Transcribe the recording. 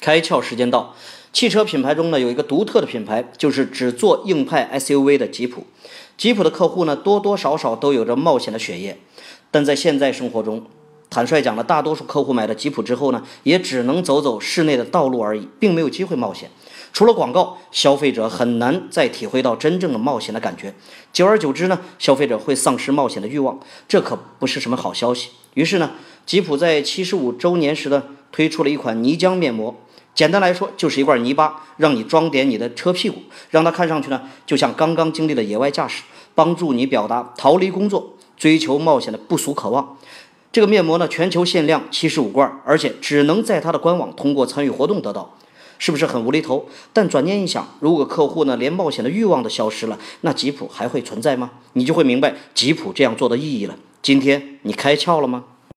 开窍时间到，汽车品牌中呢有一个独特的品牌，就是只做硬派 SUV 的吉普。吉普的客户呢多多少少都有着冒险的血液，但在现在生活中，坦率讲呢，大多数客户买了吉普之后呢，也只能走走室内的道路而已，并没有机会冒险。除了广告，消费者很难再体会到真正的冒险的感觉。久而久之呢，消费者会丧失冒险的欲望，这可不是什么好消息。于是呢，吉普在七十五周年时呢，推出了一款泥浆面膜。简单来说，就是一罐泥巴，让你装点你的车屁股，让它看上去呢，就像刚刚经历了野外驾驶，帮助你表达逃离工作、追求冒险的不俗渴望。这个面膜呢，全球限量七十五罐，而且只能在它的官网通过参与活动得到，是不是很无厘头？但转念一想，如果客户呢连冒险的欲望都消失了，那吉普还会存在吗？你就会明白吉普这样做的意义了。今天你开窍了吗？